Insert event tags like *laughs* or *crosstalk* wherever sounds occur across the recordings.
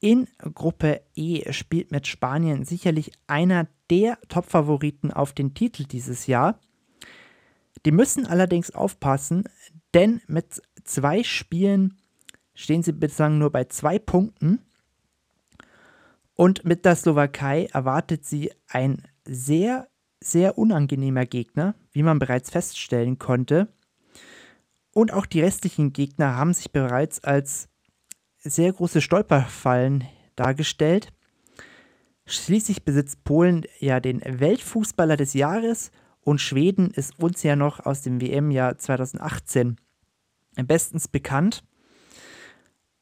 In Gruppe E spielt mit Spanien sicherlich einer der Top-Favoriten auf den Titel dieses Jahr. Die müssen allerdings aufpassen, denn mit zwei Spielen stehen sie bislang nur bei zwei Punkten. Und mit der Slowakei erwartet sie ein sehr, sehr unangenehmer Gegner, wie man bereits feststellen konnte. Und auch die restlichen Gegner haben sich bereits als sehr große Stolperfallen dargestellt. Schließlich besitzt Polen ja den Weltfußballer des Jahres und Schweden ist uns ja noch aus dem WM-Jahr 2018 bestens bekannt.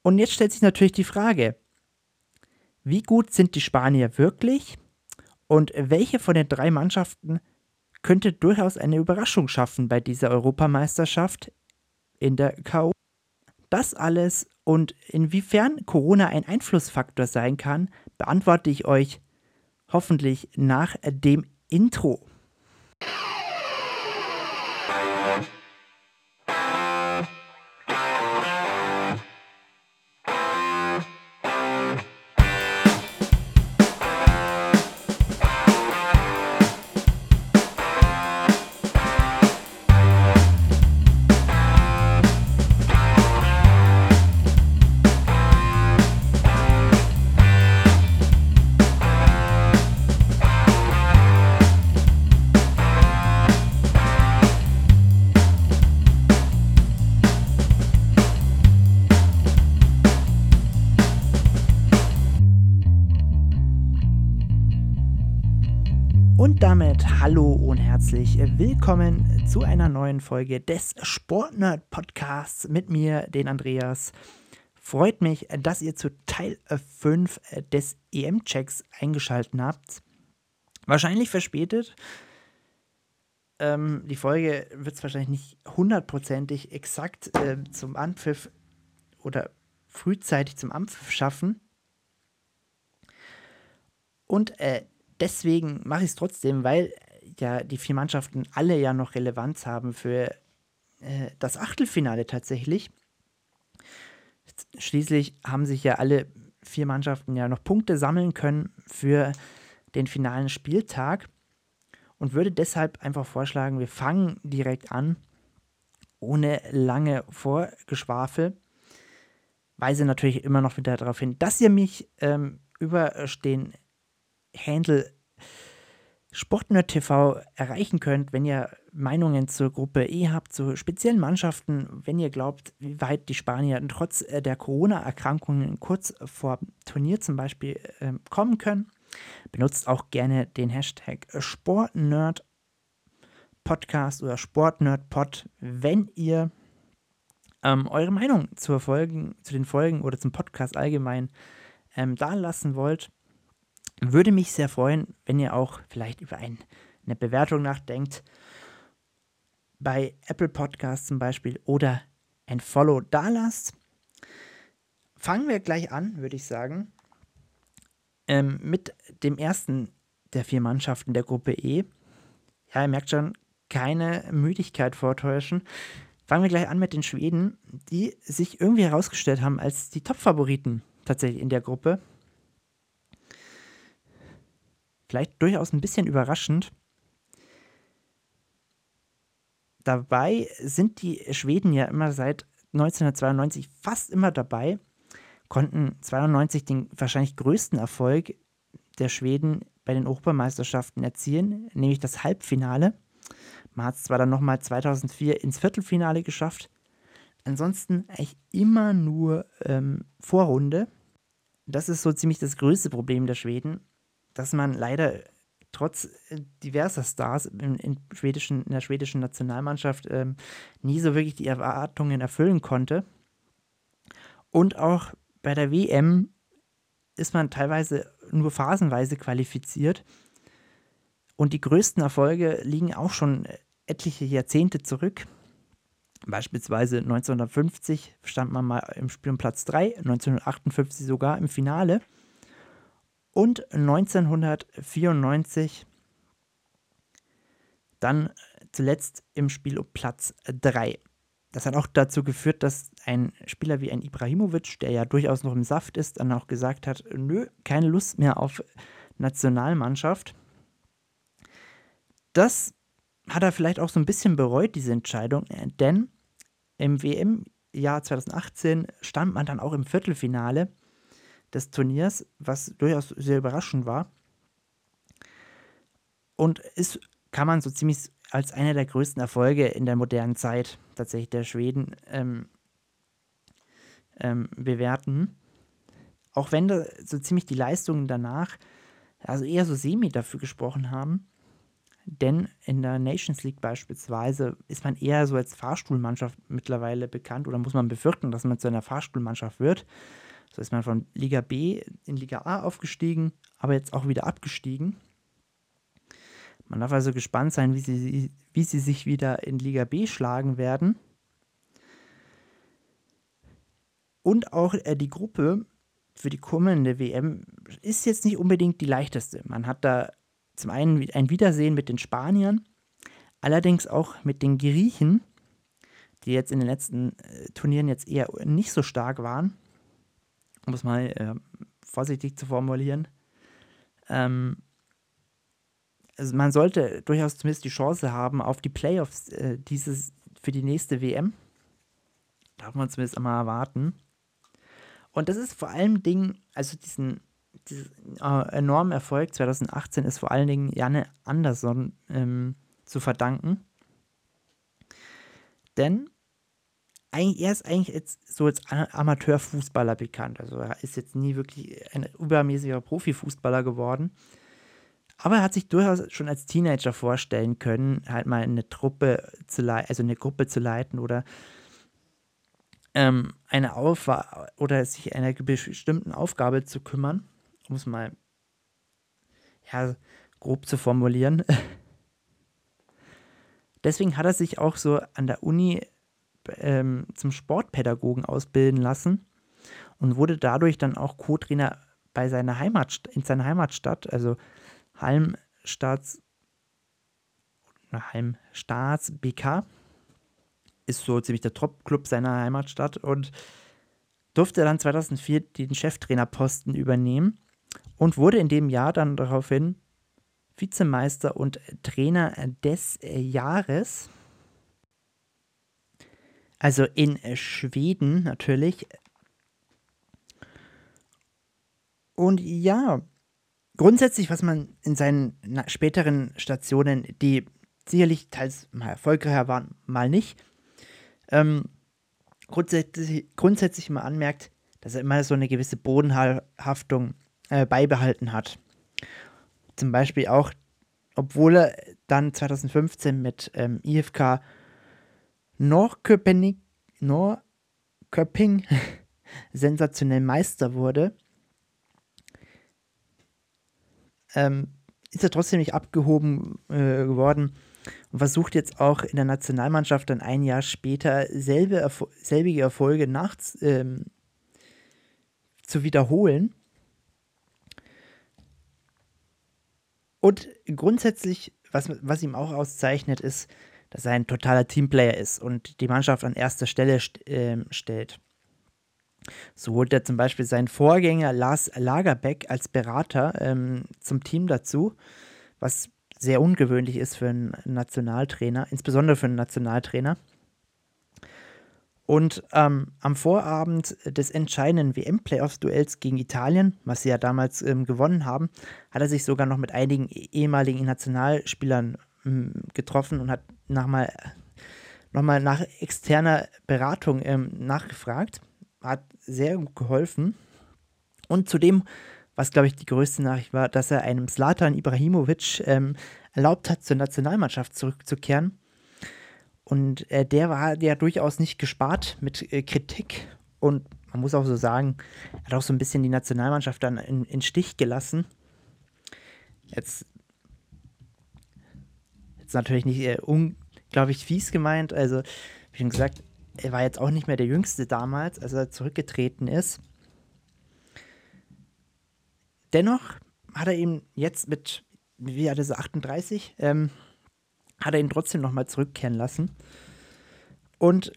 Und jetzt stellt sich natürlich die Frage, wie gut sind die Spanier wirklich und welche von den drei Mannschaften könnte durchaus eine Überraschung schaffen bei dieser Europameisterschaft in der KO? Das alles und inwiefern Corona ein Einflussfaktor sein kann, beantworte ich euch hoffentlich nach dem Intro. Herzlich willkommen zu einer neuen Folge des Sportnerd Podcasts mit mir, den Andreas. Freut mich, dass ihr zu Teil 5 des EM-Checks eingeschaltet habt. Wahrscheinlich verspätet. Ähm, die Folge wird es wahrscheinlich nicht hundertprozentig exakt äh, zum Anpfiff oder frühzeitig zum Anpfiff schaffen. Und äh, deswegen mache ich es trotzdem, weil ja die vier Mannschaften alle ja noch Relevanz haben für äh, das Achtelfinale tatsächlich. Schließlich haben sich ja alle vier Mannschaften ja noch Punkte sammeln können für den finalen Spieltag und würde deshalb einfach vorschlagen, wir fangen direkt an, ohne lange Vorgeschwafel. Weise natürlich immer noch wieder darauf hin, dass ihr mich ähm, über den Handle Sportnerd TV erreichen könnt, wenn ihr Meinungen zur Gruppe E habt, zu speziellen Mannschaften, wenn ihr glaubt, wie weit die Spanier trotz äh, der Corona-Erkrankungen kurz vor Turnier zum Beispiel äh, kommen können. Benutzt auch gerne den Hashtag Sportnerd Podcast oder Sportnerdpod, wenn ihr ähm, eure Meinung zur Folgen, zu den Folgen oder zum Podcast allgemein ähm, da lassen wollt. Würde mich sehr freuen, wenn ihr auch vielleicht über ein, eine Bewertung nachdenkt. Bei Apple Podcasts zum Beispiel oder ein Follow da lasst. Fangen wir gleich an, würde ich sagen, ähm, mit dem ersten der vier Mannschaften der Gruppe E. Ja, ihr merkt schon, keine Müdigkeit vortäuschen. Fangen wir gleich an mit den Schweden, die sich irgendwie herausgestellt haben als die Top-Favoriten tatsächlich in der Gruppe vielleicht durchaus ein bisschen überraschend. Dabei sind die Schweden ja immer seit 1992 fast immer dabei, konnten 92 den wahrscheinlich größten Erfolg der Schweden bei den Europameisterschaften erzielen, nämlich das Halbfinale. Man hat es zwar dann nochmal 2004 ins Viertelfinale geschafft, ansonsten eigentlich immer nur ähm, Vorrunde. Das ist so ziemlich das größte Problem der Schweden dass man leider trotz äh, diverser Stars in, in, schwedischen, in der schwedischen Nationalmannschaft ähm, nie so wirklich die Erwartungen erfüllen konnte. Und auch bei der WM ist man teilweise nur phasenweise qualifiziert. Und die größten Erfolge liegen auch schon etliche Jahrzehnte zurück. Beispielsweise 1950 stand man mal im Spiel um Platz 3, 1958 sogar im Finale und 1994 dann zuletzt im Spiel um Platz 3. das hat auch dazu geführt, dass ein Spieler wie ein Ibrahimovic, der ja durchaus noch im Saft ist, dann auch gesagt hat, nö, keine Lust mehr auf Nationalmannschaft. Das hat er vielleicht auch so ein bisschen bereut, diese Entscheidung, denn im WM-Jahr 2018 stand man dann auch im Viertelfinale des Turniers, was durchaus sehr überraschend war. Und ist, kann man so ziemlich als einer der größten Erfolge in der modernen Zeit tatsächlich der Schweden ähm, ähm, bewerten. Auch wenn da so ziemlich die Leistungen danach, also eher so semi dafür gesprochen haben. Denn in der Nations League beispielsweise ist man eher so als Fahrstuhlmannschaft mittlerweile bekannt oder muss man befürchten, dass man zu einer Fahrstuhlmannschaft wird. So ist man von Liga B in Liga A aufgestiegen, aber jetzt auch wieder abgestiegen. Man darf also gespannt sein, wie sie, wie sie sich wieder in Liga B schlagen werden. Und auch äh, die Gruppe für die kommende WM ist jetzt nicht unbedingt die leichteste. Man hat da zum einen ein Wiedersehen mit den Spaniern, allerdings auch mit den Griechen, die jetzt in den letzten äh, Turnieren jetzt eher nicht so stark waren, um es mal äh, vorsichtig zu formulieren. Ähm, also man sollte durchaus zumindest die Chance haben auf die Playoffs äh, dieses, für die nächste WM. Darf man zumindest einmal erwarten. Und das ist vor allem Dingen, also diesen, diesen äh, enormen Erfolg 2018 ist vor allen Dingen Janne Andersson ähm, zu verdanken. Denn er ist eigentlich jetzt so als Amateurfußballer bekannt. Also er ist jetzt nie wirklich ein übermäßiger Profifußballer geworden. Aber er hat sich durchaus schon als Teenager vorstellen können, halt mal eine Truppe zu leiten, also eine Gruppe zu leiten oder ähm, eine Aufgabe oder sich einer bestimmten Aufgabe zu kümmern, um es mal ja, grob zu formulieren. *laughs* Deswegen hat er sich auch so an der Uni ähm, zum Sportpädagogen ausbilden lassen und wurde dadurch dann auch Co-Trainer bei seiner Heimat, in seiner Heimatstadt, also Halmstaats, Halmstaats BK ist so ziemlich der Top-Club seiner Heimatstadt und durfte dann 2004 den Cheftrainerposten übernehmen und wurde in dem Jahr dann daraufhin Vizemeister und Trainer des Jahres. Also in Schweden natürlich. Und ja, grundsätzlich, was man in seinen späteren Stationen, die sicherlich teils mal erfolgreicher waren, mal nicht, ähm, grundsätzlich, grundsätzlich mal anmerkt, dass er immer so eine gewisse Bodenhaftung äh, beibehalten hat. Zum Beispiel auch, obwohl er dann 2015 mit ähm, IFK Norrköping, Norrköping *laughs* sensationell Meister wurde, ähm, ist er trotzdem nicht abgehoben äh, geworden und versucht jetzt auch in der Nationalmannschaft dann ein Jahr später selbe Erfol selbige Erfolge nach, ähm, zu wiederholen. Und grundsätzlich, was, was ihm auch auszeichnet, ist, dass er ein totaler Teamplayer ist und die Mannschaft an erster Stelle st äh, stellt. So holt er zum Beispiel seinen Vorgänger Lars Lagerbeck als Berater ähm, zum Team dazu, was sehr ungewöhnlich ist für einen Nationaltrainer, insbesondere für einen Nationaltrainer. Und ähm, am Vorabend des entscheidenden WM-Playoffs-Duells gegen Italien, was sie ja damals ähm, gewonnen haben, hat er sich sogar noch mit einigen ehemaligen Nationalspielern getroffen und hat nochmal noch mal nach externer Beratung ähm, nachgefragt hat sehr gut geholfen. Und zudem, was glaube ich die größte Nachricht war, dass er einem Slatan Ibrahimovic ähm, erlaubt hat, zur Nationalmannschaft zurückzukehren. Und äh, der war ja durchaus nicht gespart mit äh, Kritik. Und man muss auch so sagen, hat auch so ein bisschen die Nationalmannschaft dann in, in Stich gelassen. Jetzt, jetzt natürlich nicht äh, unglaublich fies gemeint. Also, wie schon gesagt, er war jetzt auch nicht mehr der Jüngste damals, als er zurückgetreten ist. Dennoch hat er ihn jetzt mit, wie ist er, 38, ähm, hat er ihn trotzdem nochmal zurückkehren lassen. Und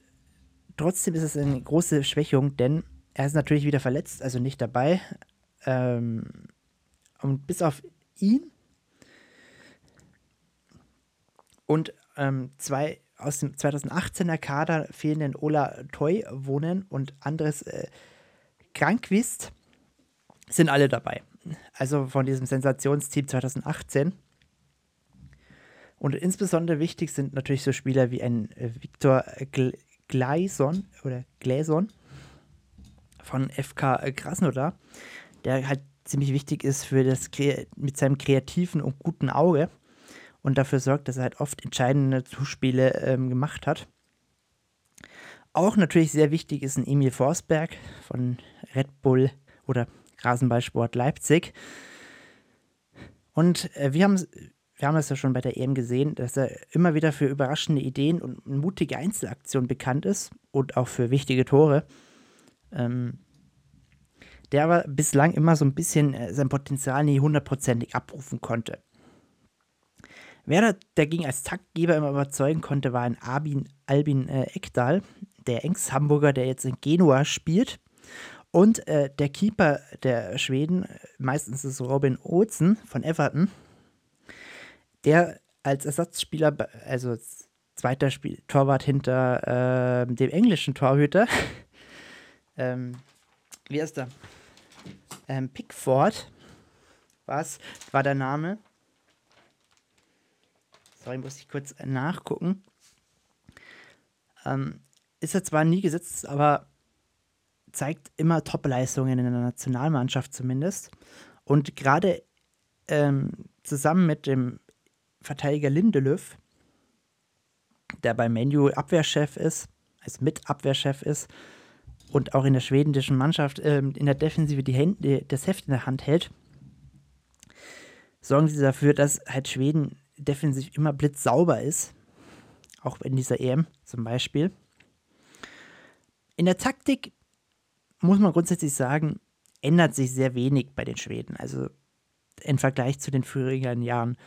trotzdem ist es eine große Schwächung, denn er ist natürlich wieder verletzt, also nicht dabei. Ähm, und bis auf ihn und ähm, zwei aus dem 2018er Kader fehlenden Ola Toy wohnen und Andres äh, Krankwist sind alle dabei. Also von diesem Sensationsteam 2018. Und insbesondere wichtig sind natürlich so Spieler wie ein äh, Viktor Gleison oder Gläson von FK Krasnodar, der halt ziemlich wichtig ist für das mit seinem kreativen und guten Auge und dafür sorgt, dass er halt oft entscheidende Zuspiele ähm, gemacht hat. Auch natürlich sehr wichtig ist ein Emil Forsberg von Red Bull oder Rasenballsport Leipzig. Und äh, wir haben wir haben ja schon bei der EM gesehen, dass er immer wieder für überraschende Ideen und mutige Einzelaktionen bekannt ist und auch für wichtige Tore. Ähm, der aber bislang immer so ein bisschen äh, sein Potenzial nie hundertprozentig abrufen konnte. Wer dagegen als Taktgeber immer überzeugen konnte, war ein Albin, Albin äh, Ekdal, der Ex-Hamburger, der jetzt in Genua spielt. Und äh, der Keeper der Schweden, meistens ist Robin Ozen von Everton, der als Ersatzspieler, also als zweiter Spiel Torwart hinter äh, dem englischen Torhüter, *laughs* ähm, wie heißt der? Ähm, Pickford, was war der Name? Sorry, muss ich kurz nachgucken. Ähm, ist er zwar nie gesetzt, aber zeigt immer Top-Leistungen in der Nationalmannschaft zumindest. Und gerade ähm, zusammen mit dem Verteidiger Lindelöf, der bei Menu Abwehrchef ist, als Mitabwehrchef ist und auch in der schwedischen Mannschaft ähm, in der Defensive die Hände, das Heft in der Hand hält, sorgen sie dafür, dass halt Schweden defensiv immer blitzsauber ist. Auch in dieser EM zum Beispiel. In der Taktik muss man grundsätzlich sagen, ändert sich sehr wenig bei den Schweden. Also im Vergleich zu den früheren Jahren.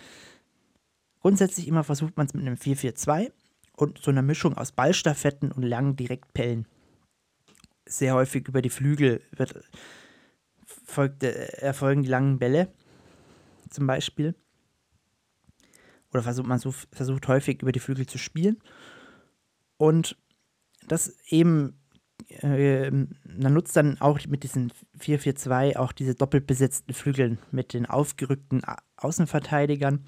Grundsätzlich immer versucht man es mit einem 4-4-2 und so einer Mischung aus Ballstaffetten und langen Direktpellen. Sehr häufig über die Flügel wird, folgt, äh, erfolgen die langen Bälle zum Beispiel oder versucht man so, versucht häufig über die Flügel zu spielen. Und das eben, äh, man nutzt dann auch mit diesen 4-4-2 auch diese doppelt besetzten Flügeln mit den aufgerückten Außenverteidigern.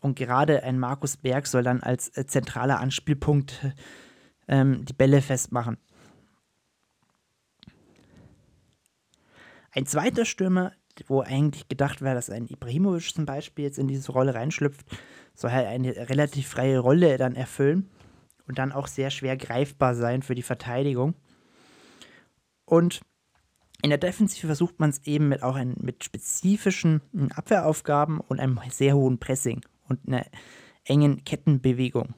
Und gerade ein Markus Berg soll dann als äh, zentraler Anspielpunkt ähm, die Bälle festmachen. Ein zweiter Stürmer wo eigentlich gedacht wäre, dass ein Ibrahimovic zum Beispiel jetzt in diese Rolle reinschlüpft, soll halt eine relativ freie Rolle dann erfüllen und dann auch sehr schwer greifbar sein für die Verteidigung. Und in der Defensive versucht man es eben mit auch ein, mit spezifischen Abwehraufgaben und einem sehr hohen Pressing und einer engen Kettenbewegung.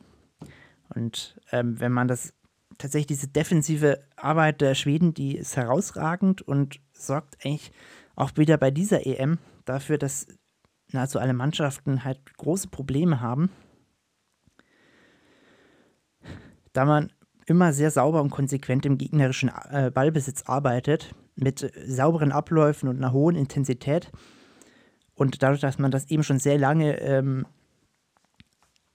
Und ähm, wenn man das tatsächlich diese defensive Arbeit der Schweden, die ist herausragend und sorgt eigentlich auch wieder bei dieser EM dafür, dass nahezu alle Mannschaften halt große Probleme haben, da man immer sehr sauber und konsequent im gegnerischen äh, Ballbesitz arbeitet, mit sauberen Abläufen und einer hohen Intensität. Und dadurch, dass man das eben schon sehr lange ähm,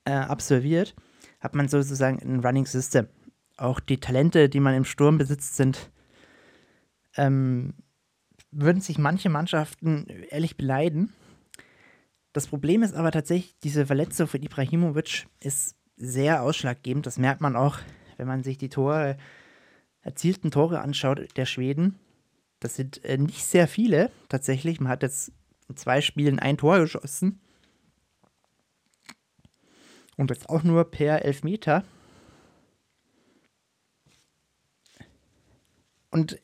äh, absolviert, hat man sozusagen ein Running System. Auch die Talente, die man im Sturm besitzt, sind ähm, würden sich manche Mannschaften ehrlich beleiden. Das Problem ist aber tatsächlich, diese Verletzung für Ibrahimovic ist sehr ausschlaggebend. Das merkt man auch, wenn man sich die Tore, erzielten Tore anschaut der Schweden. Das sind äh, nicht sehr viele tatsächlich. Man hat jetzt in zwei Spielen ein Tor geschossen. Und jetzt auch nur per Elfmeter. Und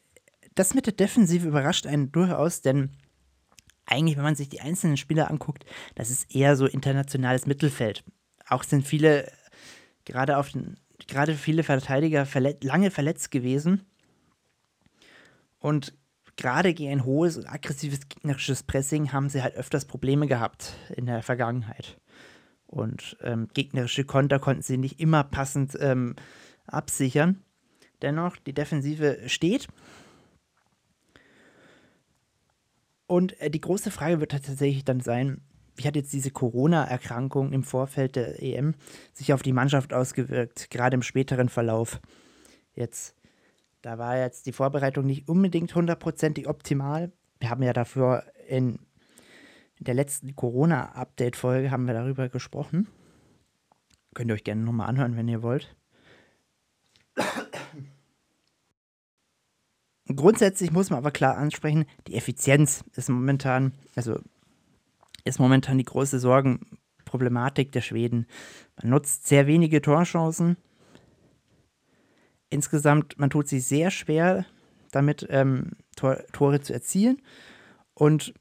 das mit der Defensive überrascht einen durchaus, denn eigentlich, wenn man sich die einzelnen Spieler anguckt, das ist eher so internationales Mittelfeld. Auch sind viele, gerade auf den, gerade viele Verteidiger verlet lange verletzt gewesen. Und gerade gegen ein hohes und aggressives gegnerisches Pressing haben sie halt öfters Probleme gehabt in der Vergangenheit. Und ähm, gegnerische Konter konnten sie nicht immer passend ähm, absichern. Dennoch, die Defensive steht. Und äh, die große Frage wird tatsächlich dann sein, wie hat jetzt diese Corona-Erkrankung im Vorfeld der EM sich auf die Mannschaft ausgewirkt, gerade im späteren Verlauf? Jetzt, da war jetzt die Vorbereitung nicht unbedingt hundertprozentig optimal. Wir haben ja dafür in der letzten Corona-Update-Folge haben wir darüber gesprochen. Könnt ihr euch gerne nochmal anhören, wenn ihr wollt. Grundsätzlich muss man aber klar ansprechen, die Effizienz ist momentan, also ist momentan die große Sorgenproblematik der Schweden. Man nutzt sehr wenige Torchancen. Insgesamt, man tut sich sehr schwer, damit ähm, Tor, Tore zu erzielen. Und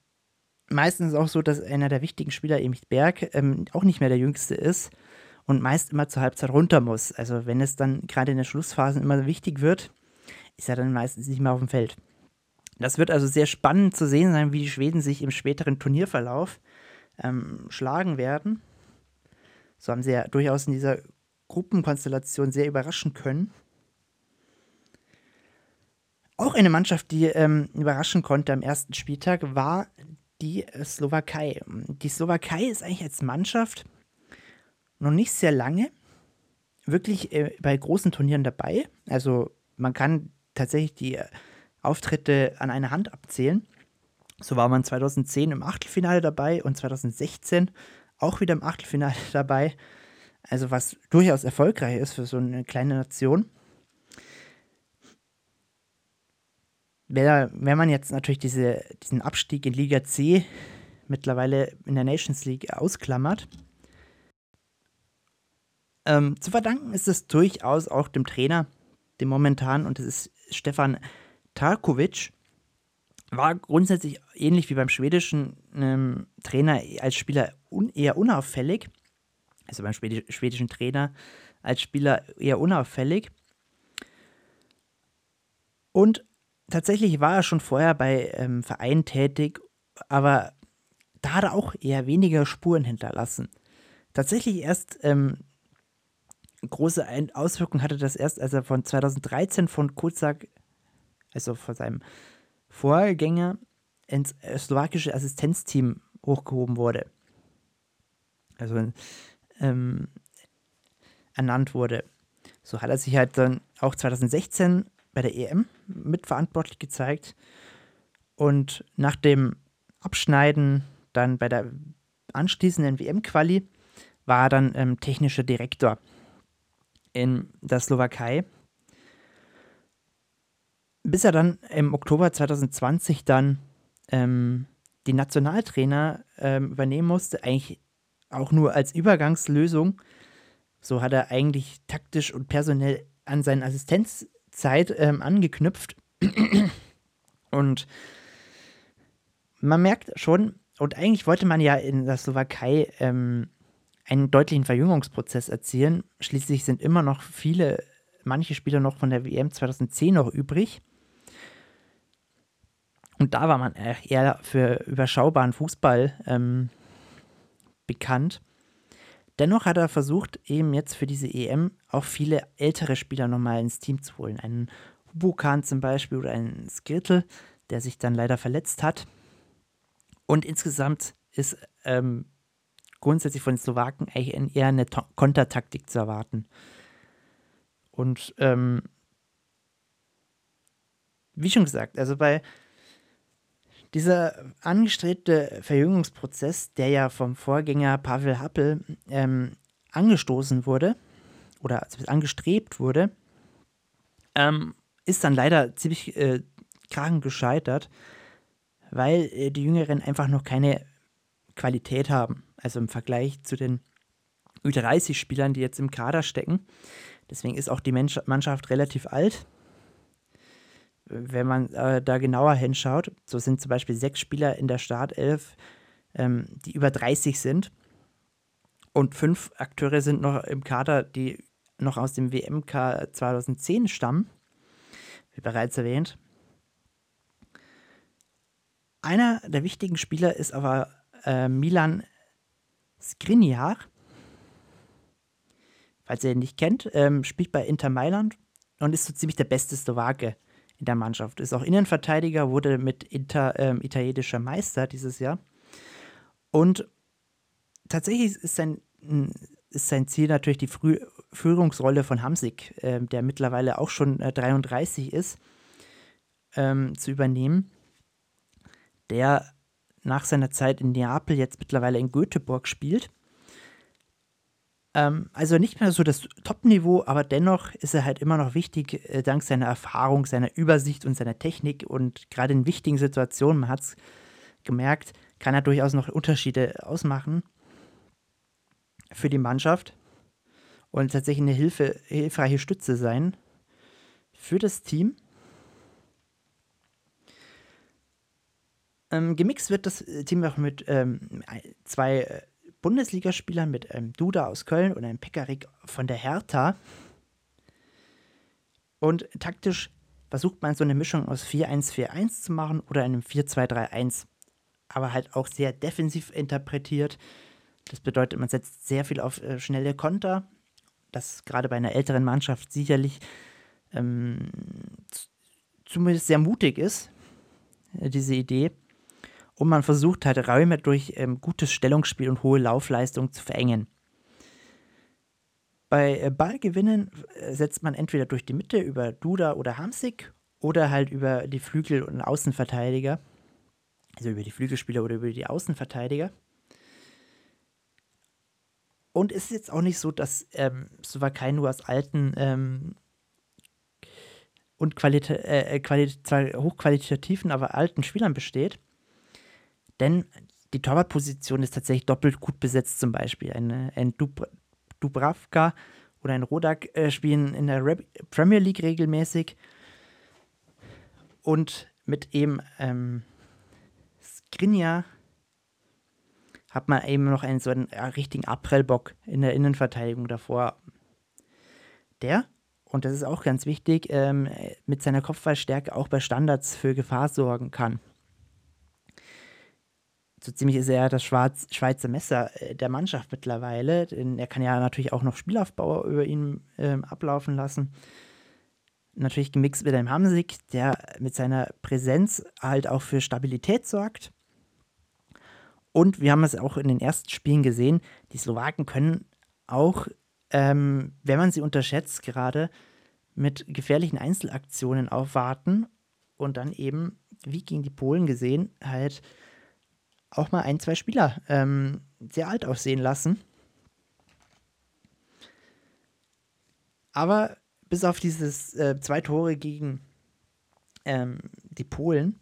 meistens ist es auch so, dass einer der wichtigen Spieler, Emil Berg, ähm, auch nicht mehr der Jüngste ist und meist immer zur Halbzeit runter muss. Also wenn es dann gerade in der Schlussphase immer wichtig wird, ist er dann meistens nicht mehr auf dem Feld. Das wird also sehr spannend zu sehen sein, wie die Schweden sich im späteren Turnierverlauf ähm, schlagen werden. So haben sie ja durchaus in dieser Gruppenkonstellation sehr überraschen können. Auch eine Mannschaft, die ähm, überraschen konnte am ersten Spieltag, war die Slowakei. Die Slowakei ist eigentlich als Mannschaft noch nicht sehr lange wirklich äh, bei großen Turnieren dabei. Also man kann tatsächlich die Auftritte an einer Hand abzählen. So war man 2010 im Achtelfinale dabei und 2016 auch wieder im Achtelfinale *laughs* dabei. Also was durchaus erfolgreich ist für so eine kleine Nation. Wenn man jetzt natürlich diese, diesen Abstieg in Liga C mittlerweile in der Nations League ausklammert, ähm, zu verdanken ist es durchaus auch dem Trainer, dem momentan, und das ist Stefan Tarkovic, war grundsätzlich ähnlich wie beim schwedischen ähm, Trainer als Spieler un eher unauffällig. Also beim Schwedi schwedischen Trainer als Spieler eher unauffällig. Und tatsächlich war er schon vorher bei ähm, Vereinen tätig, aber da hat er auch eher weniger Spuren hinterlassen. Tatsächlich erst ähm, große Auswirkungen hatte das erst, als er von 2013 von Kozak, also von seinem Vorgänger, ins äh, slowakische Assistenzteam hochgehoben wurde. Also ähm, ernannt wurde. So hat er sich halt dann auch 2016 bei der EM mitverantwortlich gezeigt und nach dem Abschneiden dann bei der anschließenden WM-Quali war er dann ähm, technischer Direktor in der Slowakei, bis er dann im Oktober 2020 dann ähm, die Nationaltrainer ähm, übernehmen musste, eigentlich auch nur als Übergangslösung. So hat er eigentlich taktisch und personell an seine Assistenzzeit ähm, angeknüpft. *clears throat* und man merkt schon, und eigentlich wollte man ja in der Slowakei ähm, einen deutlichen Verjüngungsprozess erzielen. Schließlich sind immer noch viele, manche Spieler noch von der WM 2010 noch übrig. Und da war man eher für überschaubaren Fußball ähm, bekannt. Dennoch hat er versucht, eben jetzt für diese EM auch viele ältere Spieler nochmal ins Team zu holen. Einen Hubukan zum Beispiel oder einen Skirtle, der sich dann leider verletzt hat. Und insgesamt ist ähm, grundsätzlich von den Slowaken eigentlich eher eine Kontertaktik zu erwarten. Und ähm, wie schon gesagt, also bei dieser angestrebte Verjüngungsprozess, der ja vom Vorgänger Pavel Happel ähm, angestoßen wurde oder angestrebt wurde, ähm, ist dann leider ziemlich äh, krachend gescheitert, weil äh, die Jüngeren einfach noch keine Qualität haben also im Vergleich zu den Ü30-Spielern, die jetzt im Kader stecken. Deswegen ist auch die Mannschaft relativ alt. Wenn man äh, da genauer hinschaut, so sind zum Beispiel sechs Spieler in der Startelf, ähm, die über 30 sind. Und fünf Akteure sind noch im Kader, die noch aus dem WMK 2010 stammen, wie bereits erwähnt. Einer der wichtigen Spieler ist aber äh, Milan Skriniar, falls ihr ihn nicht kennt, ähm, spielt bei Inter Mailand und ist so ziemlich der beste Slowake in der Mannschaft. Ist auch Innenverteidiger, wurde mit Inter, ähm, italienischer Meister dieses Jahr. Und tatsächlich ist sein, ist sein Ziel natürlich die Früh Führungsrolle von Hamsik, äh, der mittlerweile auch schon äh, 33 ist, ähm, zu übernehmen. Der nach seiner Zeit in Neapel jetzt mittlerweile in Göteborg spielt ähm, also nicht mehr so das Top-Niveau, aber dennoch ist er halt immer noch wichtig, äh, dank seiner Erfahrung, seiner Übersicht und seiner Technik. Und gerade in wichtigen Situationen, man hat es gemerkt, kann er durchaus noch Unterschiede ausmachen für die Mannschaft und tatsächlich eine Hilfe, hilfreiche Stütze sein für das Team. Ähm, gemixt wird das Team auch mit ähm, zwei äh, Bundesligaspielern mit einem Duda aus Köln und einem Pekarik von der Hertha. Und taktisch versucht man so eine Mischung aus 4-1-4-1 zu machen oder einem 4-2-3-1. Aber halt auch sehr defensiv interpretiert. Das bedeutet, man setzt sehr viel auf äh, schnelle Konter. Das gerade bei einer älteren Mannschaft sicherlich ähm, zumindest sehr mutig ist, äh, diese Idee. Und man versucht halt Räume durch ähm, gutes Stellungsspiel und hohe Laufleistung zu verengen. Bei äh, Ballgewinnen äh, setzt man entweder durch die Mitte über Duda oder Hamsik oder halt über die Flügel und Außenverteidiger. Also über die Flügelspieler oder über die Außenverteidiger. Und es ist jetzt auch nicht so, dass ähm, Slowakei nur aus alten ähm, und qualita äh, äh quali hochqualitativen, aber alten Spielern besteht. Denn die Torwartposition ist tatsächlich doppelt gut besetzt, zum Beispiel. Ein, ein Dub Dubravka oder ein Rodak äh, spielen in der Re Premier League regelmäßig. Und mit eben ähm, Skrinja hat man eben noch einen so einen richtigen Aprellbock in der Innenverteidigung davor. Der, und das ist auch ganz wichtig, ähm, mit seiner Kopfballstärke auch bei Standards für Gefahr sorgen kann so ziemlich ist er das Schwarz Schweizer Messer äh, der Mannschaft mittlerweile. Denn er kann ja natürlich auch noch Spielaufbau über ihn ähm, ablaufen lassen. Natürlich gemixt mit einem Hamsik, der mit seiner Präsenz halt auch für Stabilität sorgt. Und wir haben es auch in den ersten Spielen gesehen, die Slowaken können auch, ähm, wenn man sie unterschätzt, gerade mit gefährlichen Einzelaktionen aufwarten und dann eben, wie gegen die Polen gesehen, halt auch mal ein, zwei Spieler ähm, sehr alt aussehen lassen. Aber bis auf dieses äh, zwei Tore gegen ähm, die Polen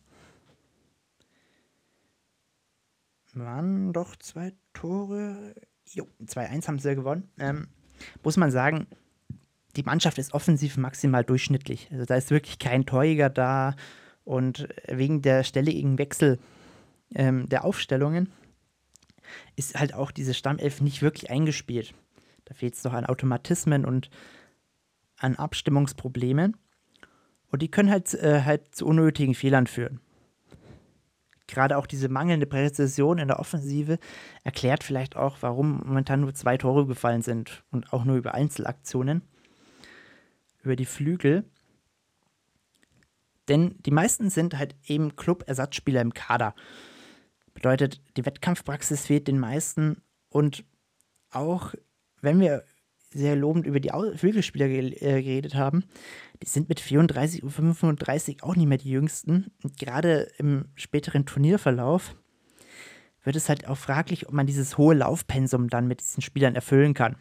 waren doch zwei Tore. Jo, 2-1 haben sie ja gewonnen. Ähm, muss man sagen, die Mannschaft ist offensiv maximal durchschnittlich. Also da ist wirklich kein Torjäger da. Und wegen der stelligen Wechsel ähm, der Aufstellungen ist halt auch diese Stammelf nicht wirklich eingespielt. Da fehlt es noch an Automatismen und an Abstimmungsproblemen. Und die können halt, äh, halt zu unnötigen Fehlern führen. Gerade auch diese mangelnde Präzision in der Offensive erklärt vielleicht auch, warum momentan nur zwei Tore gefallen sind und auch nur über Einzelaktionen. Über die Flügel. Denn die meisten sind halt eben Club-Ersatzspieler im Kader. Bedeutet, die Wettkampfpraxis fehlt den meisten und auch wenn wir sehr lobend über die Flügelspieler äh, geredet haben, die sind mit 34 und 35 auch nicht mehr die jüngsten. Und gerade im späteren Turnierverlauf wird es halt auch fraglich, ob man dieses hohe Laufpensum dann mit diesen Spielern erfüllen kann.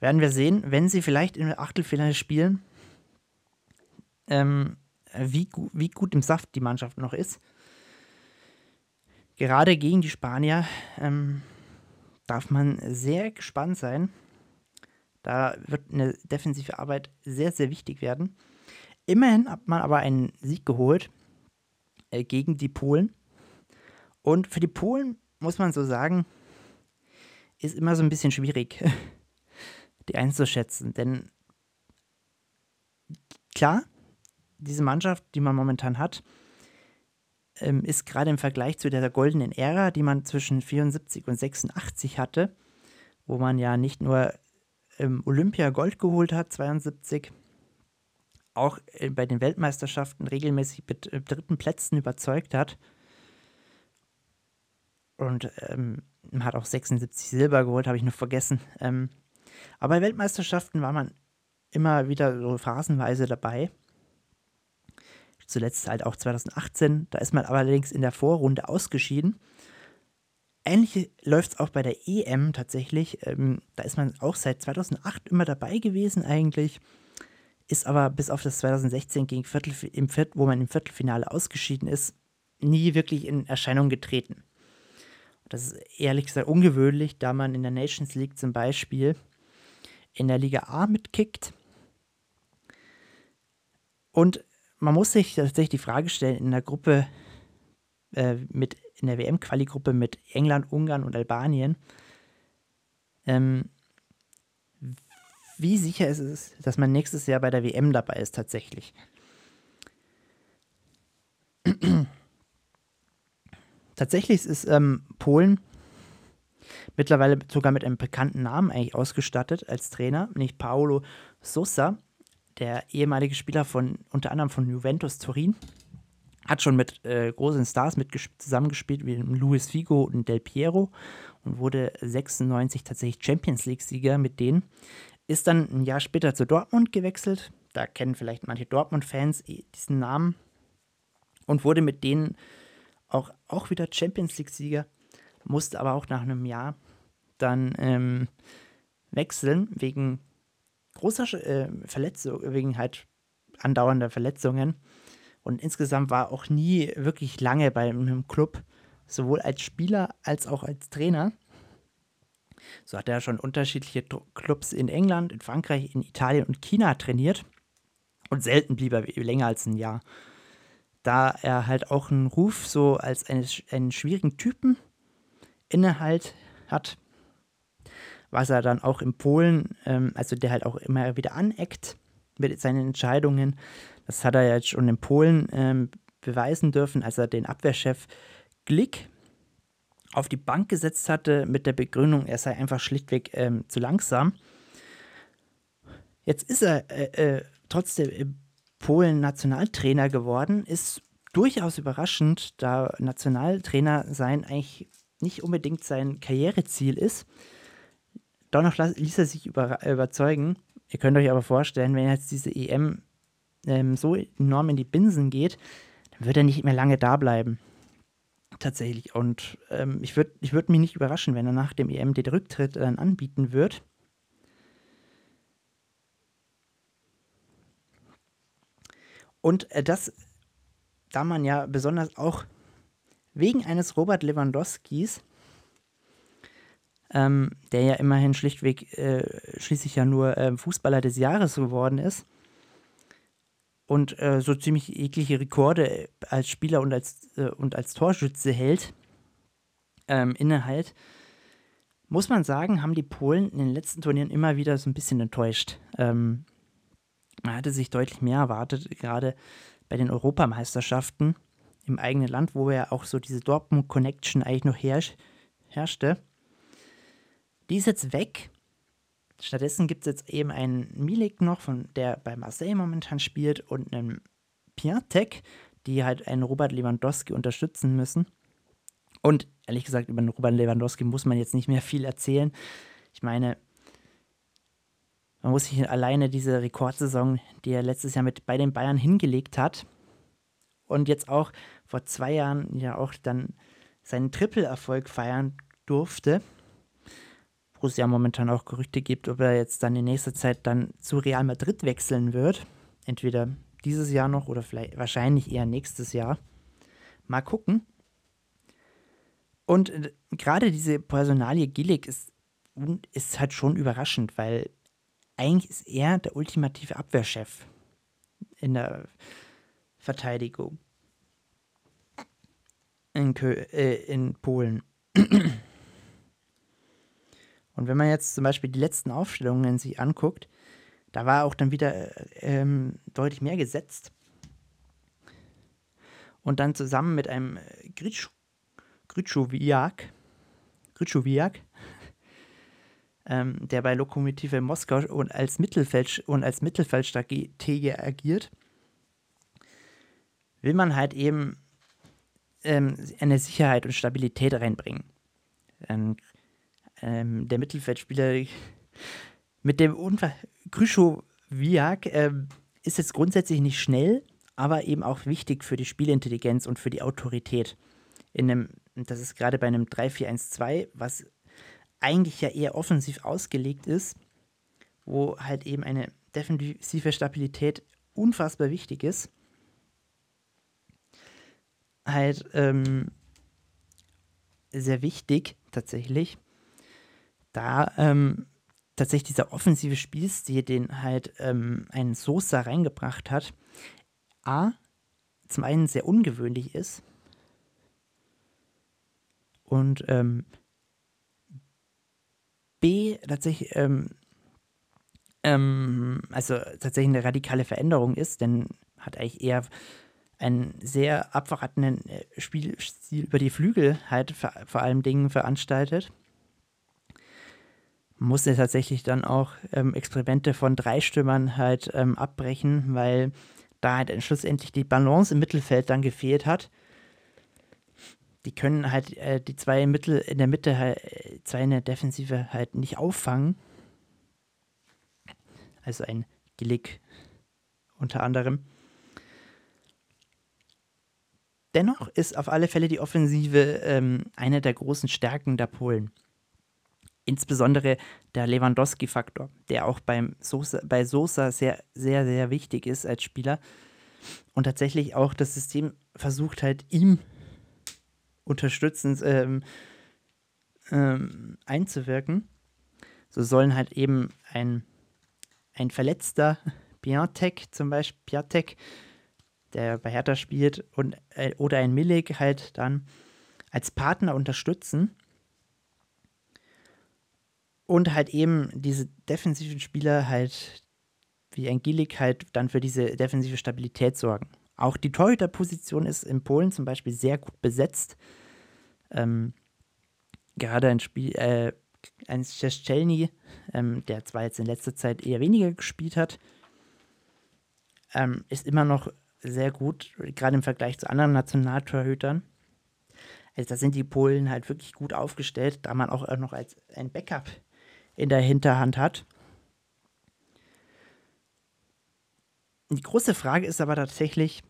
Werden wir sehen, wenn sie vielleicht der Achtelfinale spielen, ähm, wie, wie gut im Saft die Mannschaft noch ist gerade gegen die Spanier ähm, darf man sehr gespannt sein. Da wird eine defensive Arbeit sehr, sehr wichtig werden. Immerhin hat man aber einen Sieg geholt äh, gegen die Polen. Und für die Polen muss man so sagen, ist immer so ein bisschen schwierig, *laughs* die einzuschätzen. Denn klar, diese Mannschaft, die man momentan hat, ähm, ist gerade im Vergleich zu der goldenen Ära, die man zwischen 74 und 86 hatte, wo man ja nicht nur ähm, Olympia Gold geholt hat, 72, auch äh, bei den Weltmeisterschaften regelmäßig mit äh, dritten Plätzen überzeugt hat. Und ähm, hat auch 76 Silber geholt, habe ich noch vergessen. Ähm, aber bei Weltmeisterschaften war man immer wieder so phasenweise dabei. Zuletzt halt auch 2018. Da ist man allerdings in der Vorrunde ausgeschieden. Ähnlich läuft es auch bei der EM tatsächlich. Ähm, da ist man auch seit 2008 immer dabei gewesen eigentlich. Ist aber bis auf das 2016 gegen Viertel, im Viertel, wo man im Viertelfinale ausgeschieden ist, nie wirklich in Erscheinung getreten. Das ist ehrlich gesagt ungewöhnlich, da man in der Nations League zum Beispiel in der Liga A mitkickt. Und man muss sich tatsächlich die Frage stellen, in der Gruppe äh, mit, in der WM-Quali-Gruppe mit England, Ungarn und Albanien, ähm, wie sicher ist es, dass man nächstes Jahr bei der WM dabei ist tatsächlich. tatsächlich ist ähm, Polen mittlerweile sogar mit einem bekannten Namen eigentlich ausgestattet als Trainer, nämlich Paolo Sosa der ehemalige Spieler von unter anderem von Juventus Turin, hat schon mit äh, großen Stars zusammengespielt, wie Luis Figo und Del Piero und wurde 96 tatsächlich Champions League-Sieger mit denen. Ist dann ein Jahr später zu Dortmund gewechselt. Da kennen vielleicht manche Dortmund-Fans eh diesen Namen. Und wurde mit denen auch, auch wieder Champions League-Sieger, musste aber auch nach einem Jahr dann ähm, wechseln wegen großer äh, Verletzung, wegen halt andauernder Verletzungen. Und insgesamt war auch nie wirklich lange bei einem Club, sowohl als Spieler als auch als Trainer. So hat er schon unterschiedliche Clubs in England, in Frankreich, in Italien und China trainiert. Und selten blieb er länger als ein Jahr. Da er halt auch einen Ruf so als eines, einen schwierigen Typen innehalt hat, was er dann auch in Polen, ähm, also der halt auch immer wieder aneckt mit seinen Entscheidungen. Das hat er jetzt schon in Polen ähm, beweisen dürfen, als er den Abwehrchef Glick auf die Bank gesetzt hatte mit der Begründung, er sei einfach schlichtweg ähm, zu langsam. Jetzt ist er äh, äh, trotzdem Polen Nationaltrainer geworden, ist durchaus überraschend, da Nationaltrainer sein eigentlich nicht unbedingt sein Karriereziel ist. Dennoch ließ er sich über, überzeugen. Ihr könnt euch aber vorstellen, wenn jetzt diese EM ähm, so enorm in die Binsen geht, dann wird er nicht mehr lange da bleiben. Tatsächlich. Und ähm, ich würde ich würd mich nicht überraschen, wenn er nach dem EM den Rücktritt dann anbieten wird. Und äh, das, da man ja besonders auch wegen eines Robert Lewandowskis ähm, der ja immerhin schlichtweg äh, schließlich ja nur äh, Fußballer des Jahres geworden ist und äh, so ziemlich jegliche Rekorde als Spieler und als, äh, und als Torschütze hält, ähm, innehält, muss man sagen, haben die Polen in den letzten Turnieren immer wieder so ein bisschen enttäuscht. Ähm, man hatte sich deutlich mehr erwartet, gerade bei den Europameisterschaften im eigenen Land, wo ja auch so diese Dortmund-Connection eigentlich noch herrsch herrschte. Die ist jetzt weg. Stattdessen gibt es jetzt eben einen Milik noch, von der bei Marseille momentan spielt, und einen Piatek, die halt einen Robert Lewandowski unterstützen müssen. Und ehrlich gesagt, über den Robert Lewandowski muss man jetzt nicht mehr viel erzählen. Ich meine, man muss sich alleine diese Rekordsaison, die er letztes Jahr mit bei den Bayern hingelegt hat, und jetzt auch vor zwei Jahren ja auch dann seinen Triple-Erfolg feiern durfte, wo momentan auch Gerüchte gibt, ob er jetzt dann in nächster Zeit dann zu Real Madrid wechseln wird. Entweder dieses Jahr noch oder vielleicht wahrscheinlich eher nächstes Jahr. Mal gucken. Und äh, gerade diese Personalie Gillig ist, ist halt schon überraschend, weil eigentlich ist er der ultimative Abwehrchef in der Verteidigung in, Kö äh, in Polen. Und wenn man jetzt zum Beispiel die letzten Aufstellungen sich anguckt, da war auch dann wieder ähm, deutlich mehr gesetzt. Und dann zusammen mit einem äh, Gritschowiak, Gritschowiak *laughs* ähm, der bei Lokomotive Moskau und als, Mittelfeld und als Mittelfeldstratege agiert, will man halt eben ähm, eine Sicherheit und Stabilität reinbringen. Ähm, ähm, der Mittelfeldspieler mit dem Unfall Kryschowiak ähm, ist jetzt grundsätzlich nicht schnell, aber eben auch wichtig für die Spielintelligenz und für die Autorität. In einem, das ist gerade bei einem 3-4-1-2, was eigentlich ja eher offensiv ausgelegt ist, wo halt eben eine defensive Stabilität unfassbar wichtig ist. Halt ähm, sehr wichtig tatsächlich, da ähm, tatsächlich dieser offensive Spielstil, den halt ähm, ein Sosa reingebracht hat, A, zum einen sehr ungewöhnlich ist und ähm, B, tatsächlich, ähm, ähm, also tatsächlich eine radikale Veränderung ist, denn hat eigentlich eher einen sehr abwartenden äh, Spielstil über die Flügel halt vor, allem Dingen veranstaltet musste tatsächlich dann auch ähm, Experimente von drei Stürmern halt ähm, abbrechen, weil da halt schlussendlich die Balance im Mittelfeld dann gefehlt hat. Die können halt äh, die zwei Mittel in der Mitte halt, zwei in der Defensive halt nicht auffangen. Also ein Gillig unter anderem. Dennoch ist auf alle Fälle die Offensive ähm, eine der großen Stärken der Polen insbesondere der Lewandowski-Faktor, der auch beim Sosa, bei Sosa sehr, sehr, sehr wichtig ist als Spieler. Und tatsächlich auch das System versucht halt ihm unterstützend ähm, ähm, einzuwirken. So sollen halt eben ein, ein verletzter Piatek zum Beispiel, Piatek, der bei Hertha spielt, und, äh, oder ein Milik halt dann als Partner unterstützen und halt eben diese defensiven Spieler halt wie Gillig halt dann für diese defensive Stabilität sorgen. Auch die Torhüterposition ist in Polen zum Beispiel sehr gut besetzt. Ähm, gerade ein Spiel, äh, ein Szczelny, ähm, der zwar jetzt in letzter Zeit eher weniger gespielt hat, ähm, ist immer noch sehr gut, gerade im Vergleich zu anderen Nationaltorhütern. Also da sind die Polen halt wirklich gut aufgestellt, da man auch noch als ein Backup in der Hinterhand hat. Die große Frage ist aber tatsächlich,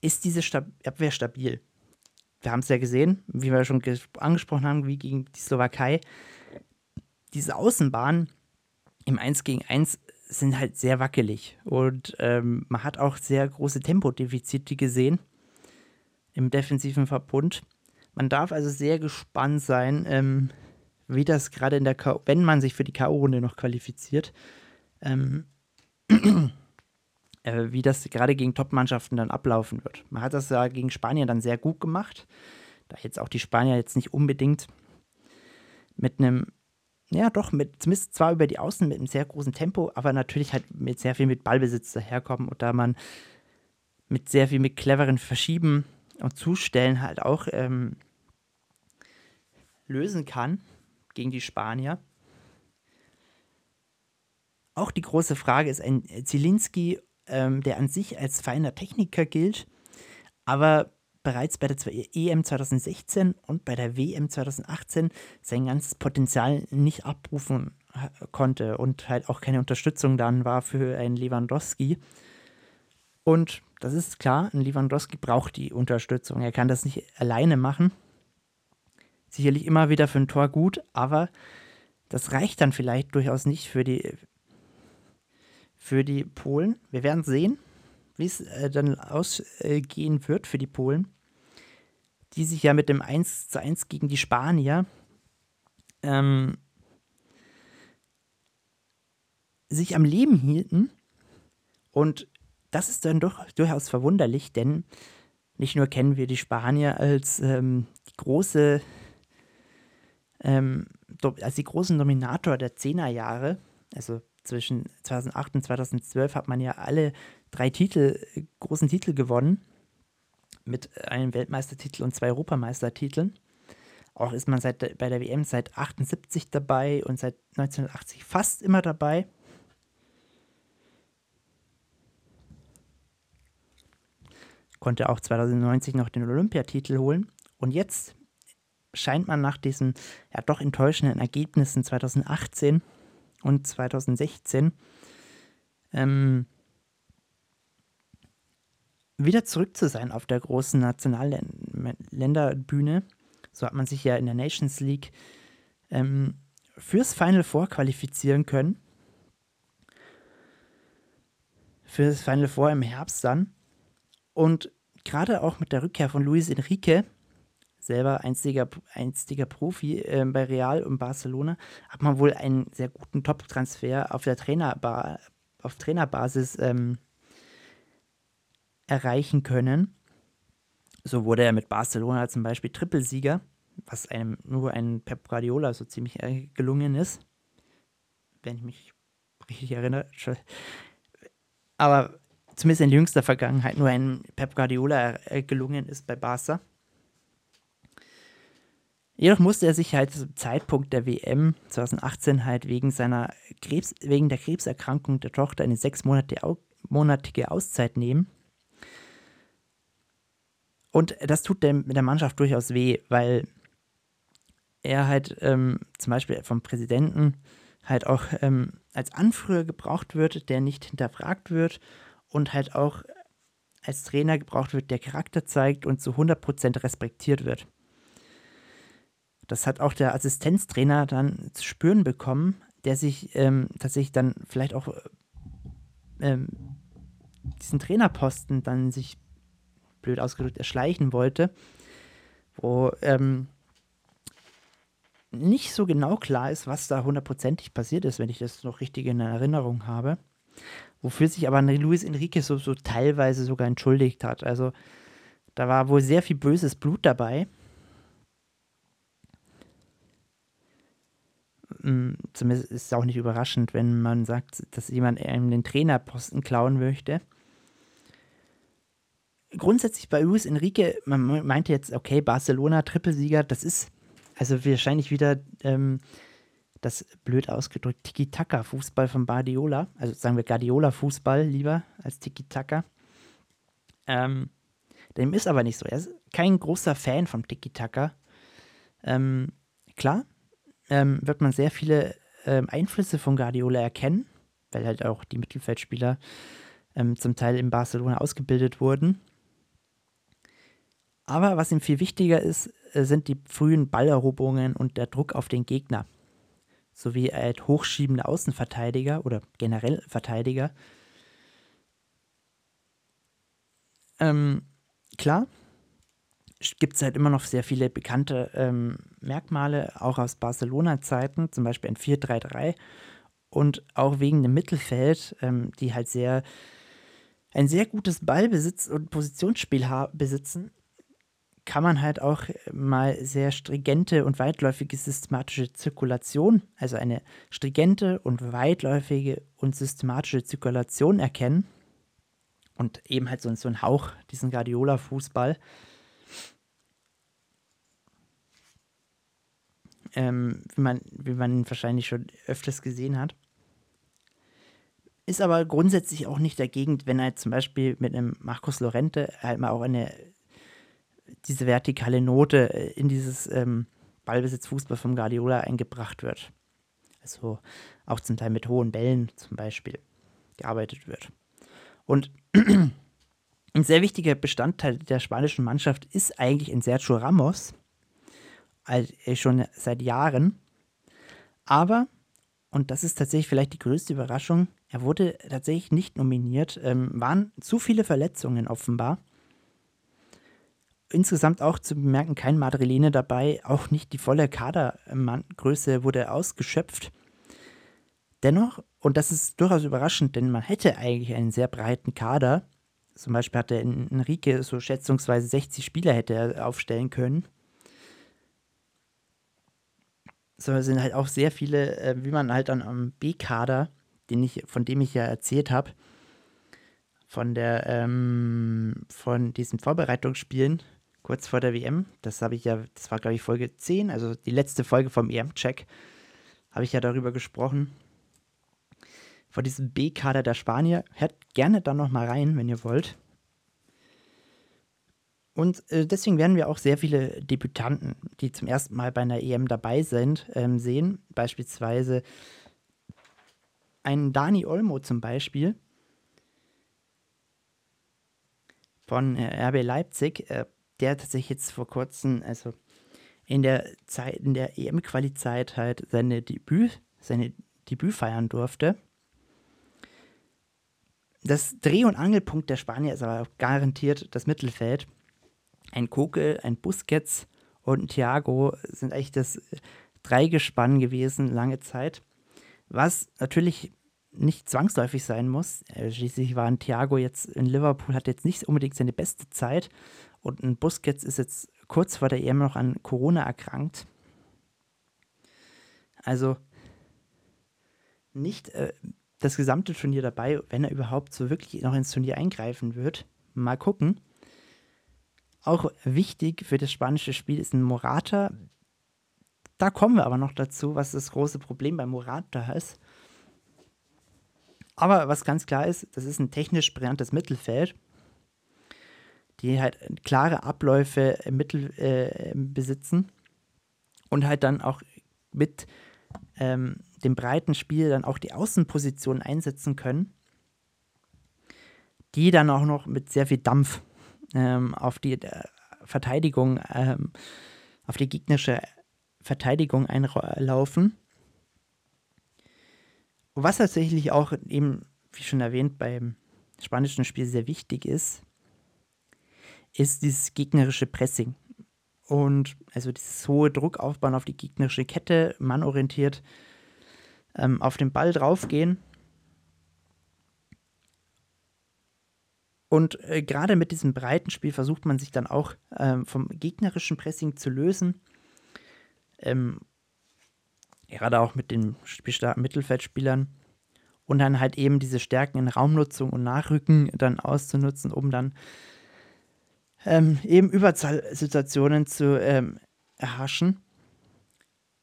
ist diese Stab Abwehr stabil? Wir haben es ja gesehen, wie wir schon angesprochen haben, wie gegen die Slowakei. Diese Außenbahnen im 1 gegen 1 sind halt sehr wackelig und ähm, man hat auch sehr große Tempodefizite gesehen im defensiven Verbund. Man darf also sehr gespannt sein, ähm, wie das gerade in der K wenn man sich für die K.O.-Runde noch qualifiziert, ähm, *clears throat* äh, wie das gerade gegen Top-Mannschaften dann ablaufen wird. Man hat das ja gegen Spanien dann sehr gut gemacht, da jetzt auch die Spanier jetzt nicht unbedingt mit einem, ja doch, mit, zumindest zwar über die Außen mit einem sehr großen Tempo, aber natürlich halt mit sehr viel mit Ballbesitz daherkommen und da man mit sehr viel mit cleveren Verschieben und Zustellen halt auch ähm, lösen kann gegen die Spanier. Auch die große Frage ist ein Zielinski, ähm, der an sich als feiner Techniker gilt, aber bereits bei der EM 2016 und bei der WM 2018 sein ganzes Potenzial nicht abrufen konnte und halt auch keine Unterstützung dann war für einen Lewandowski. Und das ist klar, ein Lewandowski braucht die Unterstützung. Er kann das nicht alleine machen sicherlich immer wieder für ein Tor gut, aber das reicht dann vielleicht durchaus nicht für die, für die Polen. Wir werden sehen, wie es äh, dann ausgehen äh, wird für die Polen, die sich ja mit dem 1 zu 1 gegen die Spanier ähm, sich am Leben hielten. Und das ist dann doch durchaus verwunderlich, denn nicht nur kennen wir die Spanier als ähm, die große ähm, als die großen Dominator der 10er Jahre, also zwischen 2008 und 2012 hat man ja alle drei Titel, großen Titel gewonnen, mit einem Weltmeistertitel und zwei Europameistertiteln. Auch ist man seit, bei der WM seit 78 dabei und seit 1980 fast immer dabei. Konnte auch 2090 noch den Olympiatitel holen. Und jetzt scheint man nach diesen ja doch enttäuschenden Ergebnissen 2018 und 2016 ähm, wieder zurück zu sein auf der großen Nationalländerbühne. So hat man sich ja in der Nations League ähm, fürs Final Four qualifizieren können. Fürs Final Four im Herbst dann. Und gerade auch mit der Rückkehr von Luis Enrique, selber einstiger, einstiger Profi äh, bei Real und Barcelona, hat man wohl einen sehr guten Top-Transfer auf der Trainerba auf Trainerbasis ähm, erreichen können. So wurde er mit Barcelona zum Beispiel Trippelsieger, was einem nur ein Pep Guardiola so ziemlich gelungen ist. Wenn ich mich richtig erinnere. Aber zumindest in jüngster Vergangenheit nur ein Pep Guardiola gelungen ist bei Barca. Jedoch musste er sich halt zum Zeitpunkt der WM 2018 halt wegen seiner Krebs, wegen der Krebserkrankung der Tochter eine sechsmonatige Auszeit nehmen. Und das tut der, der Mannschaft durchaus weh, weil er halt ähm, zum Beispiel vom Präsidenten halt auch ähm, als Anführer gebraucht wird, der nicht hinterfragt wird und halt auch als Trainer gebraucht wird, der Charakter zeigt und zu 100% respektiert wird. Das hat auch der Assistenztrainer dann zu spüren bekommen, der sich ähm, tatsächlich dann vielleicht auch ähm, diesen Trainerposten dann sich blöd ausgedrückt erschleichen wollte, wo ähm, nicht so genau klar ist, was da hundertprozentig passiert ist, wenn ich das noch richtig in Erinnerung habe. Wofür sich aber Luis Enrique so, so teilweise sogar entschuldigt hat. Also da war wohl sehr viel böses Blut dabei. Zumindest ist es auch nicht überraschend, wenn man sagt, dass jemand einem den Trainerposten klauen möchte. Grundsätzlich bei Luis Enrique, man meinte jetzt, okay, Barcelona, Trippelsieger, das ist also wahrscheinlich wieder ähm, das blöd ausgedrückt Tiki-Taka-Fußball von Guardiola. Also sagen wir Guardiola-Fußball lieber als Tiki-Taka. Ähm, dem ist aber nicht so. Er ist kein großer Fan vom Tiki-Taka. Ähm, klar, ähm, wird man sehr viele ähm, Einflüsse von Guardiola erkennen, weil halt auch die Mittelfeldspieler ähm, zum Teil in Barcelona ausgebildet wurden. Aber was ihm viel wichtiger ist, äh, sind die frühen Balleroberungen und der Druck auf den Gegner. Sowie halt hochschiebende Außenverteidiger oder generell Verteidiger. Ähm, klar, gibt es halt immer noch sehr viele bekannte ähm, Merkmale, auch aus Barcelona-Zeiten, zum Beispiel ein 4-3-3 und auch wegen dem Mittelfeld, ähm, die halt sehr ein sehr gutes Ballbesitz und Positionsspiel besitzen, kann man halt auch mal sehr stringente und weitläufige systematische Zirkulation, also eine stringente und weitläufige und systematische Zirkulation erkennen. Und eben halt so, so ein Hauch, diesen Guardiola-Fußball. Ähm, wie, man, wie man wahrscheinlich schon öfters gesehen hat. Ist aber grundsätzlich auch nicht dagegen, wenn er zum Beispiel mit einem Markus Lorente halt mal auch eine diese vertikale Note äh, in dieses ähm, Ballbesitzfußball vom Guardiola eingebracht wird. Also auch zum Teil mit hohen Bällen zum Beispiel gearbeitet wird. Und *clears throat* ein sehr wichtiger Bestandteil der spanischen Mannschaft ist eigentlich ein Sergio Ramos, schon seit Jahren. Aber, und das ist tatsächlich vielleicht die größte Überraschung, er wurde tatsächlich nicht nominiert, ähm, waren zu viele Verletzungen offenbar insgesamt auch zu bemerken, kein Madrilene dabei, auch nicht die volle Kadergröße wurde ausgeschöpft. Dennoch, und das ist durchaus überraschend, denn man hätte eigentlich einen sehr breiten Kader. Zum Beispiel hatte Enrique so schätzungsweise 60 Spieler hätte er aufstellen können. So sind halt auch sehr viele, äh, wie man halt dann am B-Kader, den ich, von dem ich ja erzählt habe, von der, ähm, von diesen Vorbereitungsspielen, kurz vor der WM. Das habe ich ja, das war glaube ich Folge 10, also die letzte Folge vom EM-Check, habe ich ja darüber gesprochen. Vor diesem B-Kader der Spanier. Hört gerne dann nochmal rein, wenn ihr wollt. Und äh, deswegen werden wir auch sehr viele Debütanten, die zum ersten Mal bei einer EM dabei sind, ähm, sehen. Beispielsweise einen Dani Olmo zum Beispiel von äh, RB Leipzig, äh, der tatsächlich jetzt vor kurzem, also in der Zeit, in der EM-Quali-Zeit halt seine Debüt, seine Debüt feiern durfte. Das Dreh- und Angelpunkt der Spanier ist aber garantiert das Mittelfeld ein Koke, ein Busquets und ein Thiago sind eigentlich das Dreigespann gewesen lange Zeit. Was natürlich nicht zwangsläufig sein muss. Äh, schließlich war ein Thiago jetzt in Liverpool, hat jetzt nicht unbedingt seine beste Zeit. Und ein Busquets ist jetzt kurz vor der EM noch an Corona erkrankt. Also nicht äh, das gesamte Turnier dabei, wenn er überhaupt so wirklich noch ins Turnier eingreifen wird. Mal gucken. Auch wichtig für das spanische Spiel ist ein Morata. Da kommen wir aber noch dazu, was das große Problem bei Morata ist. Aber was ganz klar ist, das ist ein technisch brillantes Mittelfeld, die halt klare Abläufe im Mittel äh, besitzen und halt dann auch mit ähm, dem breiten Spiel dann auch die Außenposition einsetzen können, die dann auch noch mit sehr viel Dampf ähm, auf die äh, Verteidigung, ähm, auf die gegnerische Verteidigung einlaufen. Was tatsächlich auch eben, wie schon erwähnt, beim spanischen Spiel sehr wichtig ist, ist dieses gegnerische Pressing. Und also dieses hohe Druck aufbauen auf die gegnerische Kette, mannorientiert ähm, auf den Ball draufgehen Und äh, gerade mit diesem breiten Spiel versucht man sich dann auch ähm, vom gegnerischen Pressing zu lösen. Ähm, gerade auch mit den spielstarken Mittelfeldspielern. Und dann halt eben diese Stärken in Raumnutzung und Nachrücken dann auszunutzen, um dann ähm, eben Überzahlsituationen zu ähm, erhaschen.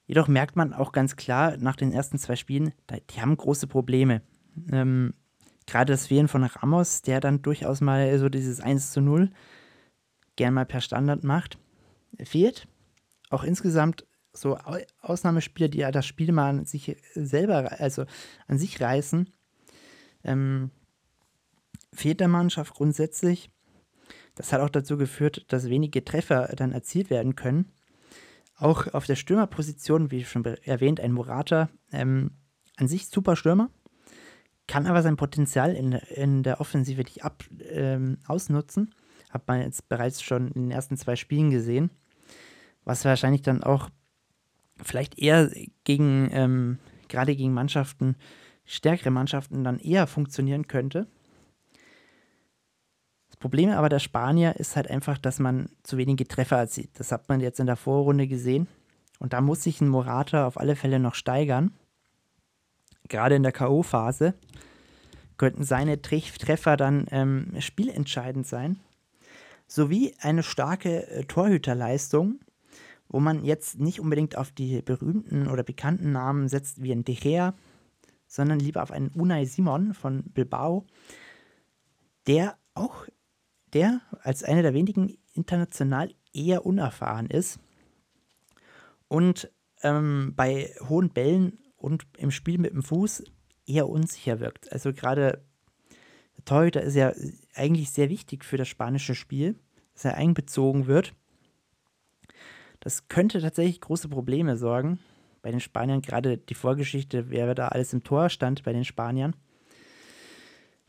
Jedoch merkt man auch ganz klar nach den ersten zwei Spielen, die haben große Probleme. Ähm, gerade das Fehlen von Ramos, der dann durchaus mal so dieses 1 zu 0 gern mal per Standard macht, fehlt. Auch insgesamt so Ausnahmespieler, die ja das Spiel mal an sich selber, also an sich reißen, ähm, fehlt der Mannschaft grundsätzlich. Das hat auch dazu geführt, dass wenige Treffer dann erzielt werden können. Auch auf der Stürmerposition, wie schon erwähnt, ein Morata, ähm, an sich super Stürmer, kann aber sein Potenzial in, in der Offensive nicht ab, ähm, ausnutzen. Hat man jetzt bereits schon in den ersten zwei Spielen gesehen. Was wahrscheinlich dann auch vielleicht eher gegen, ähm, gerade gegen Mannschaften, stärkere Mannschaften dann eher funktionieren könnte. Das Problem aber der Spanier ist halt einfach, dass man zu wenige Treffer erzielt. Das hat man jetzt in der Vorrunde gesehen. Und da muss sich ein Morata auf alle Fälle noch steigern gerade in der K.O.-Phase, könnten seine Treffer dann ähm, spielentscheidend sein. Sowie eine starke äh, Torhüterleistung, wo man jetzt nicht unbedingt auf die berühmten oder bekannten Namen setzt wie ein De Gea, sondern lieber auf einen Unai Simon von Bilbao, der auch, der als einer der wenigen international eher unerfahren ist und ähm, bei hohen Bällen und im Spiel mit dem Fuß eher unsicher wirkt. Also gerade der Torhüter ist ja eigentlich sehr wichtig für das spanische Spiel, dass er einbezogen wird. Das könnte tatsächlich große Probleme sorgen bei den Spaniern. Gerade die Vorgeschichte, wer da alles im Tor stand bei den Spaniern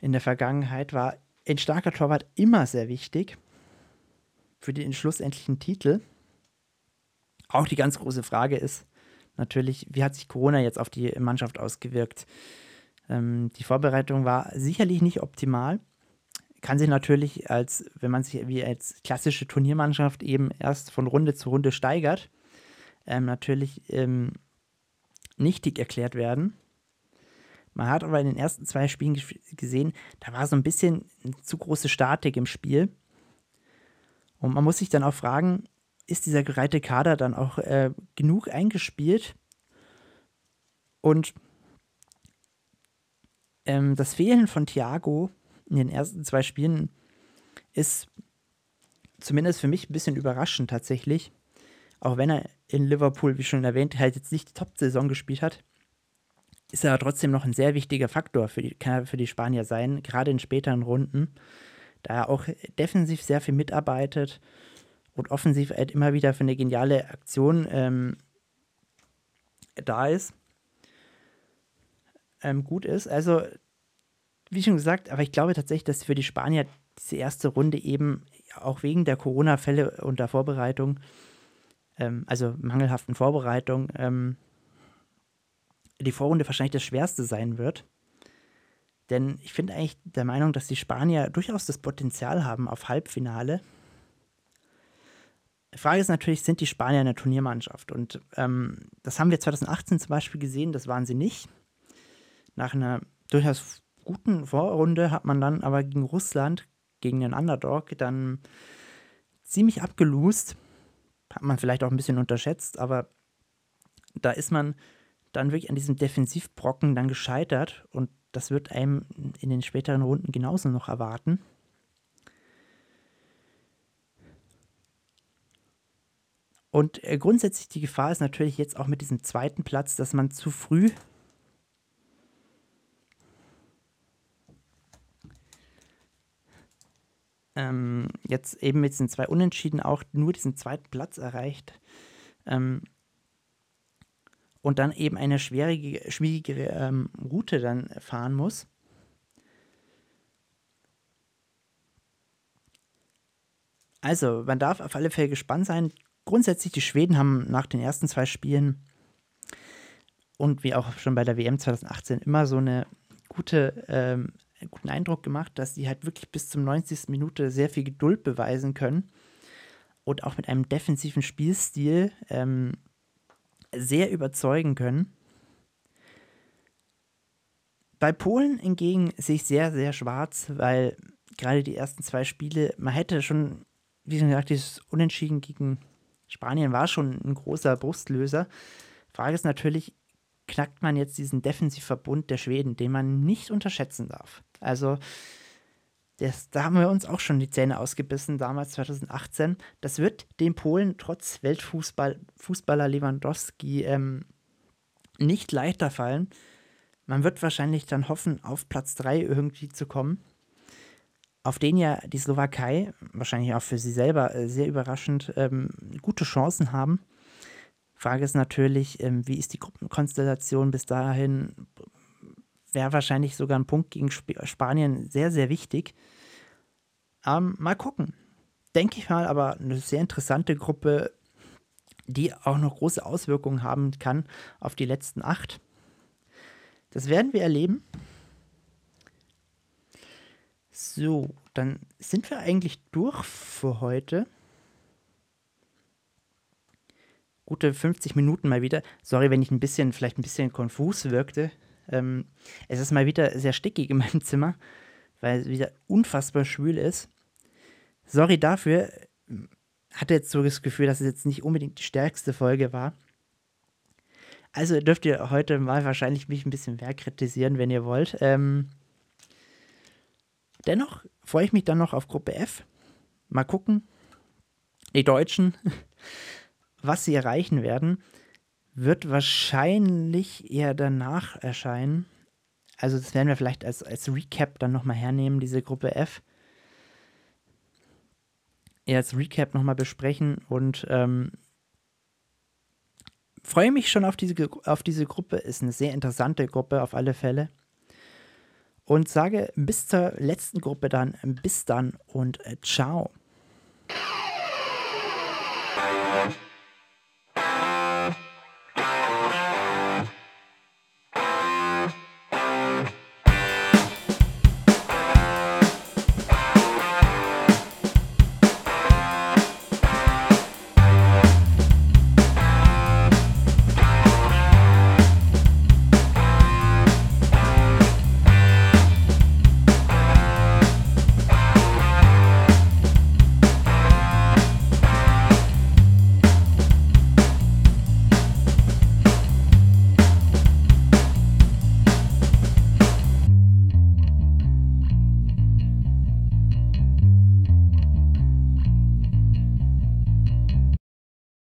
in der Vergangenheit, war ein starker Torwart immer sehr wichtig für den schlussendlichen Titel. Auch die ganz große Frage ist, natürlich, wie hat sich Corona jetzt auf die Mannschaft ausgewirkt? Ähm, die Vorbereitung war sicherlich nicht optimal. Kann sich natürlich als, wenn man sich wie als klassische Turniermannschaft eben erst von Runde zu Runde steigert, ähm, natürlich ähm, nichtig erklärt werden. Man hat aber in den ersten zwei Spielen gesehen, da war so ein bisschen zu große Statik im Spiel. Und man muss sich dann auch fragen, ist dieser breite Kader dann auch äh, genug eingespielt? Und ähm, das Fehlen von Thiago in den ersten zwei Spielen ist zumindest für mich ein bisschen überraschend tatsächlich. Auch wenn er in Liverpool, wie schon erwähnt, halt jetzt nicht die Top-Saison gespielt hat, ist er trotzdem noch ein sehr wichtiger Faktor für die, kann er für die Spanier sein, gerade in späteren Runden, da er auch defensiv sehr viel mitarbeitet und offensiv halt immer wieder für eine geniale Aktion ähm, da ist, ähm, gut ist. Also, wie schon gesagt, aber ich glaube tatsächlich, dass für die Spanier diese erste Runde eben auch wegen der Corona-Fälle und der Vorbereitung, ähm, also mangelhaften Vorbereitung, ähm, die Vorrunde wahrscheinlich das Schwerste sein wird. Denn ich bin eigentlich der Meinung, dass die Spanier durchaus das Potenzial haben auf Halbfinale. Die Frage ist natürlich, sind die Spanier eine Turniermannschaft? Und ähm, das haben wir 2018 zum Beispiel gesehen, das waren sie nicht. Nach einer durchaus guten Vorrunde hat man dann aber gegen Russland, gegen den Underdog, dann ziemlich abgelost. Hat man vielleicht auch ein bisschen unterschätzt, aber da ist man dann wirklich an diesem Defensivbrocken dann gescheitert und das wird einem in den späteren Runden genauso noch erwarten. Und äh, grundsätzlich die Gefahr ist natürlich jetzt auch mit diesem zweiten Platz, dass man zu früh ähm, jetzt eben mit diesen zwei Unentschieden auch nur diesen zweiten Platz erreicht. Ähm, und dann eben eine schwierige, schwierige ähm, Route dann fahren muss. Also, man darf auf alle Fälle gespannt sein. Grundsätzlich, die Schweden haben nach den ersten zwei Spielen und wie auch schon bei der WM 2018 immer so eine gute, ähm, einen guten Eindruck gemacht, dass sie halt wirklich bis zum 90. Minute sehr viel Geduld beweisen können und auch mit einem defensiven Spielstil ähm, sehr überzeugen können. Bei Polen hingegen sehe ich sehr, sehr schwarz, weil gerade die ersten zwei Spiele, man hätte schon, wie gesagt, dieses Unentschieden gegen Spanien war schon ein großer Brustlöser. Frage ist natürlich, knackt man jetzt diesen Defensivverbund der Schweden, den man nicht unterschätzen darf. Also das, da haben wir uns auch schon die Zähne ausgebissen, damals 2018. Das wird den Polen trotz Weltfußballer Lewandowski ähm, nicht leichter fallen. Man wird wahrscheinlich dann hoffen, auf Platz 3 irgendwie zu kommen. Auf den ja die Slowakei, wahrscheinlich auch für sie selber äh, sehr überraschend, ähm, gute Chancen haben. Frage ist natürlich, ähm, wie ist die Gruppenkonstellation bis dahin? wäre wahrscheinlich sogar ein Punkt gegen Sp Spanien sehr, sehr wichtig. Ähm, mal gucken. Denke ich mal, aber eine sehr interessante Gruppe, die auch noch große Auswirkungen haben kann auf die letzten acht. Das werden wir erleben. So, dann sind wir eigentlich durch für heute. Gute 50 Minuten mal wieder. Sorry, wenn ich ein bisschen, vielleicht ein bisschen konfus wirkte. Ähm, es ist mal wieder sehr stickig in meinem Zimmer, weil es wieder unfassbar schwül ist. Sorry dafür. Hatte jetzt so das Gefühl, dass es jetzt nicht unbedingt die stärkste Folge war. Also dürft ihr heute mal wahrscheinlich mich ein bisschen mehr kritisieren, wenn ihr wollt. Ähm, dennoch freue ich mich dann noch auf Gruppe F. Mal gucken, die Deutschen, *laughs* was sie erreichen werden wird wahrscheinlich eher danach erscheinen. Also das werden wir vielleicht als, als Recap dann nochmal hernehmen, diese Gruppe F. Eher als Recap nochmal besprechen und ähm, freue mich schon auf diese, auf diese Gruppe. Ist eine sehr interessante Gruppe auf alle Fälle. Und sage bis zur letzten Gruppe dann bis dann und äh, ciao.